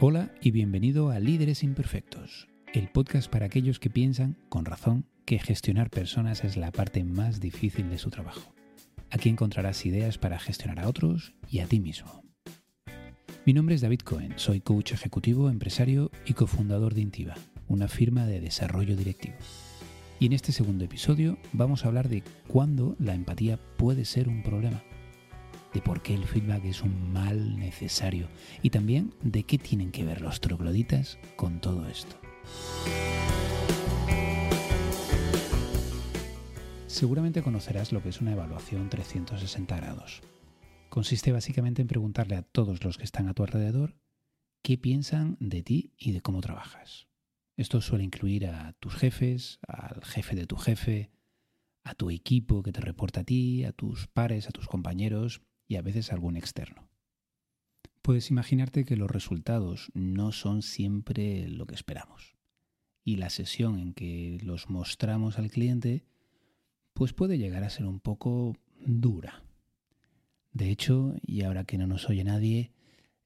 Hola y bienvenido a Líderes Imperfectos, el podcast para aquellos que piensan, con razón, que gestionar personas es la parte más difícil de su trabajo. Aquí encontrarás ideas para gestionar a otros y a ti mismo. Mi nombre es David Cohen, soy coach ejecutivo, empresario y cofundador de Intiva, una firma de desarrollo directivo. Y en este segundo episodio vamos a hablar de cuándo la empatía puede ser un problema de por qué el feedback es un mal necesario y también de qué tienen que ver los trogloditas con todo esto. Seguramente conocerás lo que es una evaluación 360 grados. Consiste básicamente en preguntarle a todos los que están a tu alrededor qué piensan de ti y de cómo trabajas. Esto suele incluir a tus jefes, al jefe de tu jefe, a tu equipo que te reporta a ti, a tus pares, a tus compañeros y a veces algún externo. Puedes imaginarte que los resultados no son siempre lo que esperamos. Y la sesión en que los mostramos al cliente pues puede llegar a ser un poco dura. De hecho, y ahora que no nos oye nadie,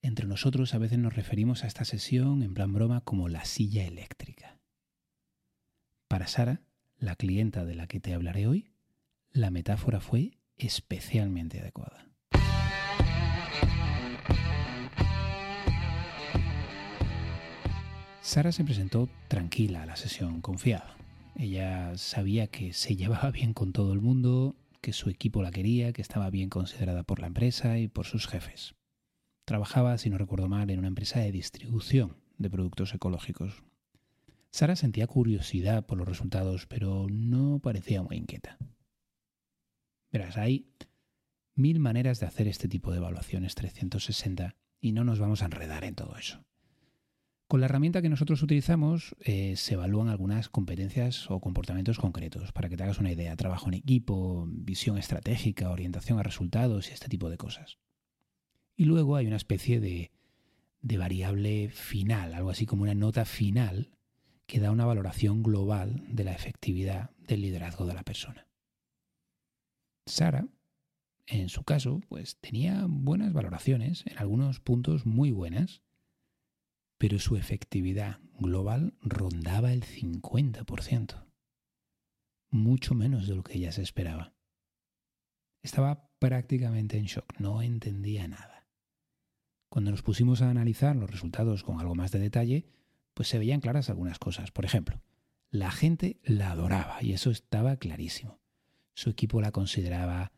entre nosotros a veces nos referimos a esta sesión en plan broma como la silla eléctrica. Para Sara, la clienta de la que te hablaré hoy, la metáfora fue especialmente adecuada. Sara se presentó tranquila a la sesión, confiada. Ella sabía que se llevaba bien con todo el mundo, que su equipo la quería, que estaba bien considerada por la empresa y por sus jefes. Trabajaba, si no recuerdo mal, en una empresa de distribución de productos ecológicos. Sara sentía curiosidad por los resultados, pero no parecía muy inquieta. Verás, hay mil maneras de hacer este tipo de evaluaciones 360 y no nos vamos a enredar en todo eso. Con la herramienta que nosotros utilizamos eh, se evalúan algunas competencias o comportamientos concretos. Para que te hagas una idea, trabajo en equipo, visión estratégica, orientación a resultados y este tipo de cosas. Y luego hay una especie de, de variable final, algo así como una nota final que da una valoración global de la efectividad del liderazgo de la persona. Sara, en su caso, pues tenía buenas valoraciones, en algunos puntos muy buenas, pero su efectividad global rondaba el 50%, mucho menos de lo que ella se esperaba. Estaba prácticamente en shock, no entendía nada. Cuando nos pusimos a analizar los resultados con algo más de detalle, pues se veían claras algunas cosas. Por ejemplo, la gente la adoraba y eso estaba clarísimo. Su equipo la consideraba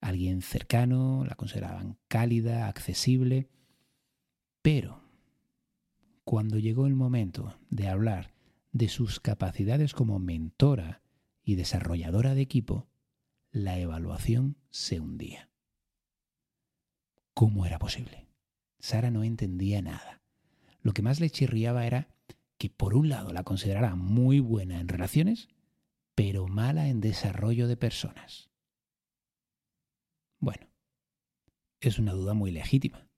alguien cercano, la consideraban cálida, accesible, pero cuando llegó el momento de hablar de sus capacidades como mentora y desarrolladora de equipo, la evaluación se hundía. ¿Cómo era posible? Sara no entendía nada. Lo que más le chirriaba era que por un lado la considerara muy buena en relaciones, pero mala en desarrollo de personas. Bueno, es una duda muy legítima.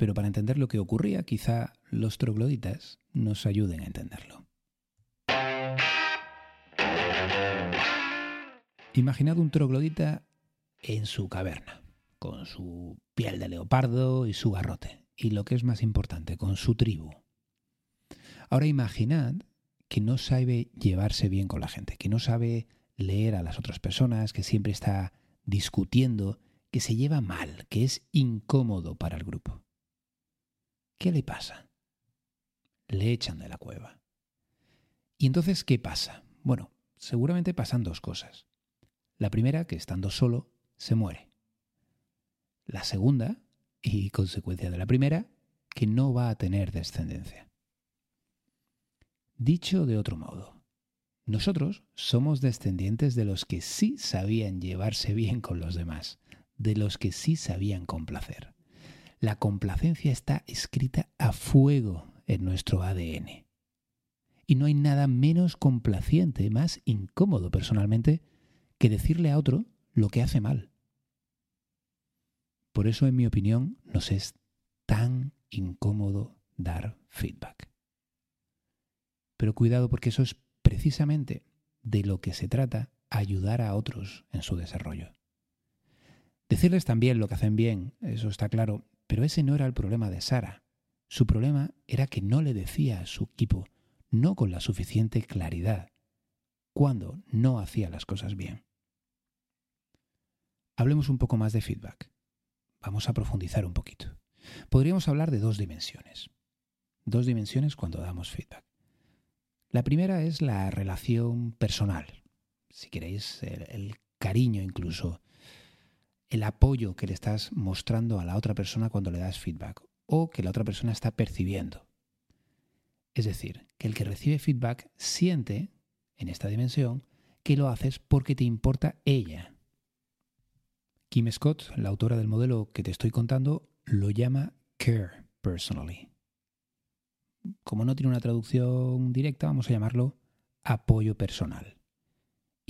Pero para entender lo que ocurría, quizá los trogloditas nos ayuden a entenderlo. Imaginad un troglodita en su caverna, con su piel de leopardo y su garrote, y lo que es más importante, con su tribu. Ahora imaginad que no sabe llevarse bien con la gente, que no sabe leer a las otras personas, que siempre está discutiendo, que se lleva mal, que es incómodo para el grupo. ¿Qué le pasa? Le echan de la cueva. ¿Y entonces qué pasa? Bueno, seguramente pasan dos cosas. La primera, que estando solo, se muere. La segunda, y consecuencia de la primera, que no va a tener descendencia. Dicho de otro modo, nosotros somos descendientes de los que sí sabían llevarse bien con los demás, de los que sí sabían complacer. La complacencia está escrita a fuego en nuestro ADN. Y no hay nada menos complaciente, más incómodo personalmente, que decirle a otro lo que hace mal. Por eso, en mi opinión, nos es tan incómodo dar feedback. Pero cuidado porque eso es precisamente de lo que se trata, ayudar a otros en su desarrollo. Decirles también lo que hacen bien, eso está claro, pero ese no era el problema de Sara. Su problema era que no le decía a su equipo, no con la suficiente claridad, cuando no hacía las cosas bien. Hablemos un poco más de feedback. Vamos a profundizar un poquito. Podríamos hablar de dos dimensiones. Dos dimensiones cuando damos feedback. La primera es la relación personal, si queréis, el, cariño incluso, el apoyo que le estás mostrando a la otra persona cuando le das feedback o que la otra persona está percibiendo. Es decir, que el que recibe feedback siente, en esta dimensión, que lo haces porque te importa ella. Kim Scott, la autora del modelo que te estoy contando, lo llama care personally. Como no tiene una traducción directa, vamos a llamarlo apoyo personal.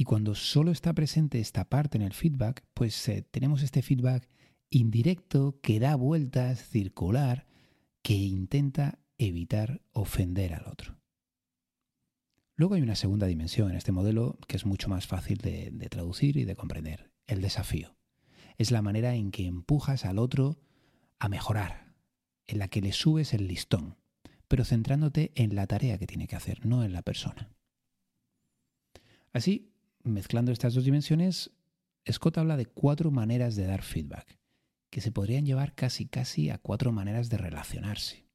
Y cuando solo está presente esta parte en el feedback, pues eh, tenemos este feedback indirecto que da vueltas, circular, que intenta evitar ofender al otro. Luego hay una segunda dimensión en este modelo que es mucho más fácil de, de traducir y de comprender, el desafío. Es la manera en que empujas al otro a mejorar, en la que le subes el listón, pero centrándote en la tarea que tiene que hacer, no en la persona. Así, mezclando estas dos dimensiones, Scott habla de cuatro maneras de dar feedback, que se podrían llevar casi casi a cuatro maneras de relacionarse.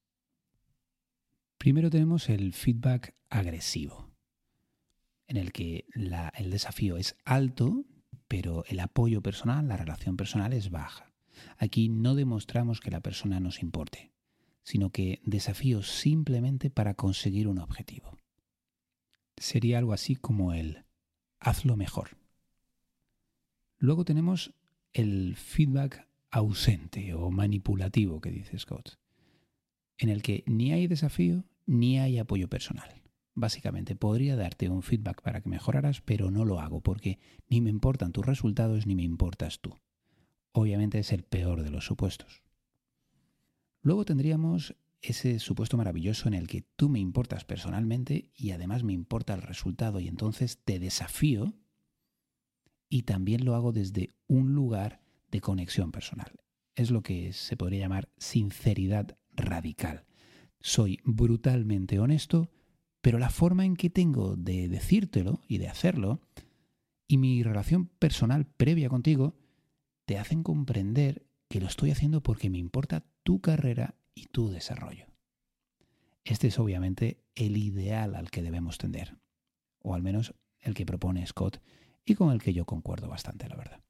Primero tenemos el feedback agresivo, en el que el desafío es alto, pero el apoyo personal, la relación personal es baja. Aquí no demostramos que la persona nos importe, sino que desafío simplemente para conseguir un objetivo. Sería algo así como el hazlo mejor. Luego tenemos el feedback ausente o manipulativo que dice Scott, en el que ni hay desafío ni hay apoyo personal. Básicamente podría darte un feedback para que mejoraras, pero no lo hago porque ni me importan tus resultados ni me importas tú. Obviamente es el peor de los supuestos. Luego tendríamos ese supuesto maravilloso en el que tú me importas personalmente y además me importa el resultado y entonces te desafío y también lo hago desde un lugar de conexión personal. Es lo que se podría llamar sinceridad radical. Soy brutalmente honesto, pero la forma en que tengo de decírtelo y de hacerlo y mi relación personal previa contigo te hacen comprender que lo estoy haciendo porque me importa tu carrera y tu desarrollo. Este es obviamente el ideal al que debemos tender, o al menos el que propone Scott y con el que yo concuerdo bastante, la verdad.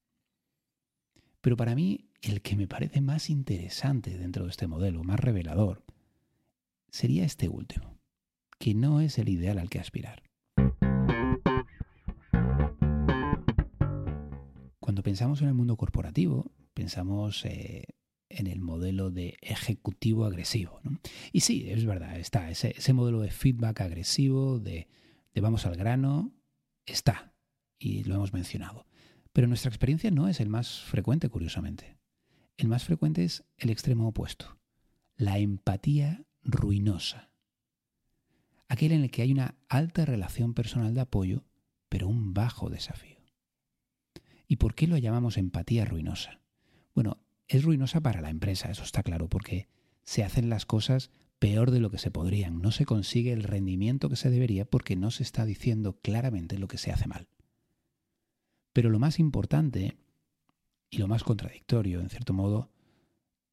Pero para mí, el que me parece más interesante dentro de este modelo, más revelador, sería este último, que no es el ideal al que aspirar. Cuando pensamos en el mundo corporativo, pensamos eh, en el modelo de ejecutivo agresivo. Y sí, es verdad, está. Ese, modelo de feedback agresivo, de, de vamos al grano, está. Y lo hemos mencionado. Pero nuestra experiencia no es el más frecuente, curiosamente. El más frecuente es el extremo opuesto, la empatía ruinosa. Aquel en el que hay una alta relación personal de apoyo, pero un bajo desafío. ¿Y por qué lo llamamos empatía ruinosa? Bueno, es ruinosa para la empresa, eso está claro, porque se hacen las cosas peor de lo que se podrían, no se consigue el rendimiento que se debería porque no se está diciendo claramente lo que se hace mal. Pero lo más importante y lo más contradictorio, en cierto modo,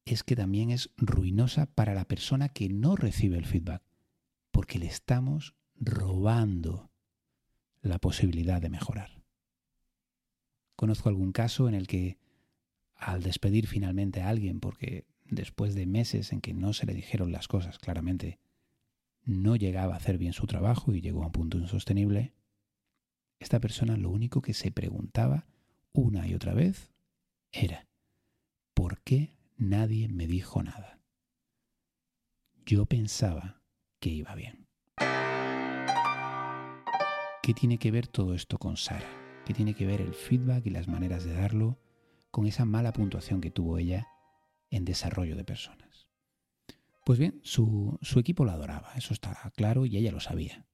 es que también es ruinosa para la persona que no recibe el feedback, porque le estamos robando la posibilidad de mejorar. Conozco algún caso en el que al despedir finalmente a alguien, porque después de meses en que no se le dijeron las cosas claramente, no llegaba a hacer bien su trabajo y llegó a un punto insostenible, esta persona lo único que se preguntaba una y otra vez era, ¿por qué nadie me dijo nada? Yo pensaba que iba bien. ¿Qué tiene que ver todo esto con Sara? ¿Qué tiene que ver el feedback y las maneras de darlo con esa mala puntuación que tuvo ella en desarrollo de personas. Pues bien, su, equipo la adoraba, eso está claro y ella lo sabía,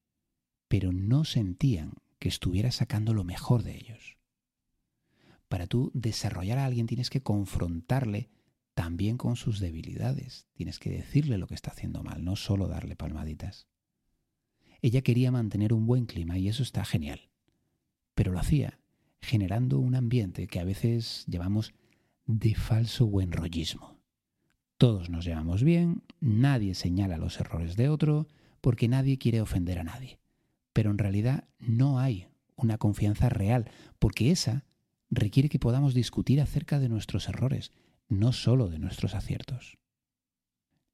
pero no sentían que estuviera sacando lo mejor de ellos. Para tú desarrollar a alguien tienes que confrontarle también con sus debilidades. Tienes que decirle lo que está haciendo mal, no solo darle palmaditas. Ella quería mantener un buen clima y eso está genial. Pero lo hacía generando un ambiente que a veces llamamos de falso buen rollismo. Todos nos llevamos bien, nadie señala los errores de otro, porque nadie quiere ofender a nadie. Pero en realidad no hay una confianza real, porque esa requiere que podamos discutir acerca de nuestros errores, no solo de nuestros aciertos.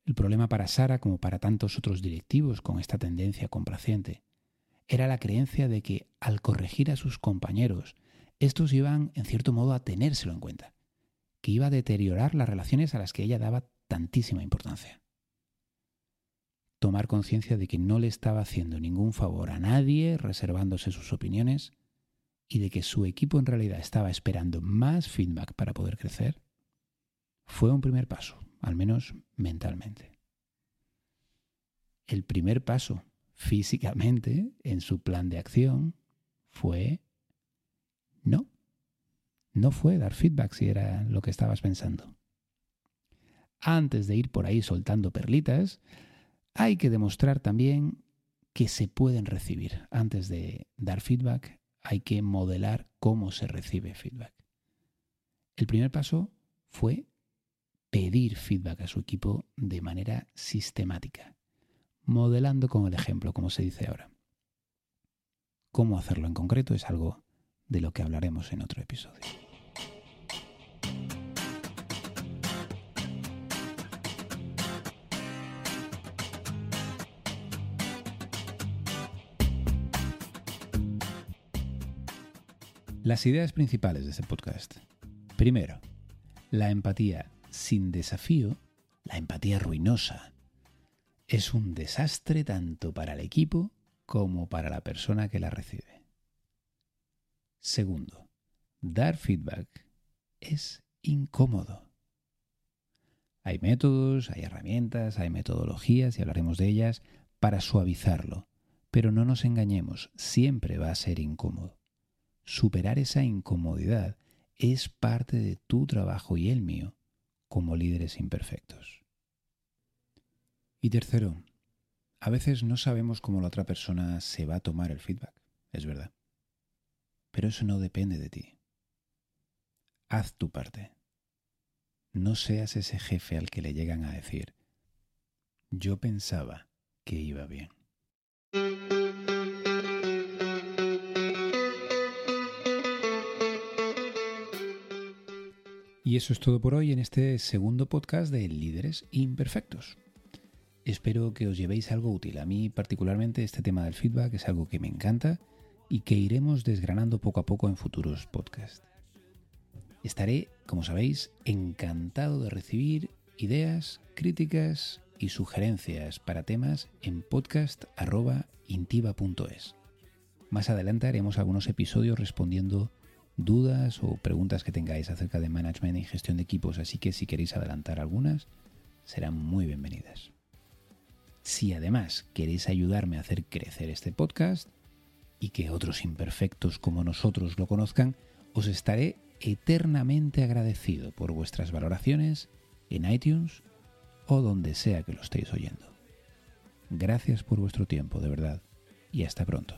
El problema para Sara, como para tantos otros directivos con esta tendencia complaciente, era la creencia de que al corregir a sus compañeros, estos iban en cierto modo a tenérselo en cuenta, que iba a deteriorar las relaciones a las que ella daba tantísima importancia. Tomar conciencia de que no le estaba haciendo ningún favor a nadie reservándose sus opiniones y de que su equipo en realidad estaba esperando más feedback para poder crecer, fue un primer paso, al menos mentalmente. El primer paso físicamente en su plan de acción fue. No fue dar feedback si era lo que estabas pensando antes de ir por ahí soltando perlitas, hay que demostrar también que se pueden recibir. Antes de dar feedback, hay que modelar cómo se recibe feedback. El primer paso fue pedir feedback a su equipo de manera sistemática, modelando con el ejemplo, como se dice ahora. Cómo hacerlo en concreto es algo de lo que hablaremos en otro episodio. Las ideas principales de este podcast. Primero, la empatía sin desafío, la empatía ruinosa, es un desastre tanto para el equipo como para la persona que la recibe. Segundo, dar feedback es incómodo. Hay métodos, hay herramientas, hay metodologías y hablaremos de ellas para suavizarlo, pero no nos engañemos, siempre va a ser incómodo. Superar esa incomodidad es parte de tu trabajo y el mío como líderes imperfectos. Y tercero, a veces no sabemos cómo la otra persona se va a tomar el feedback, es verdad. Pero eso no depende de ti. Haz tu parte. No seas ese jefe al que le llegan a decir, yo pensaba que iba bien. Y eso es todo por hoy en este segundo podcast de Líderes Imperfectos. Espero que os llevéis algo útil. A mí particularmente este tema del feedback es algo que me encanta y que iremos desgranando poco a poco en futuros podcasts. Estaré, como sabéis, encantado de recibir ideas, críticas y sugerencias para temas en podcast.intiva.es. Más adelante haremos algunos episodios respondiendo dudas o preguntas que tengáis acerca de management y gestión de equipos, así que si queréis adelantar algunas, serán muy bienvenidas. Si además queréis ayudarme a hacer crecer este podcast y que otros imperfectos como nosotros lo conozcan, os estaré eternamente agradecido por vuestras valoraciones en iTunes o donde sea que lo estéis oyendo. Gracias por vuestro tiempo, de verdad, y hasta pronto.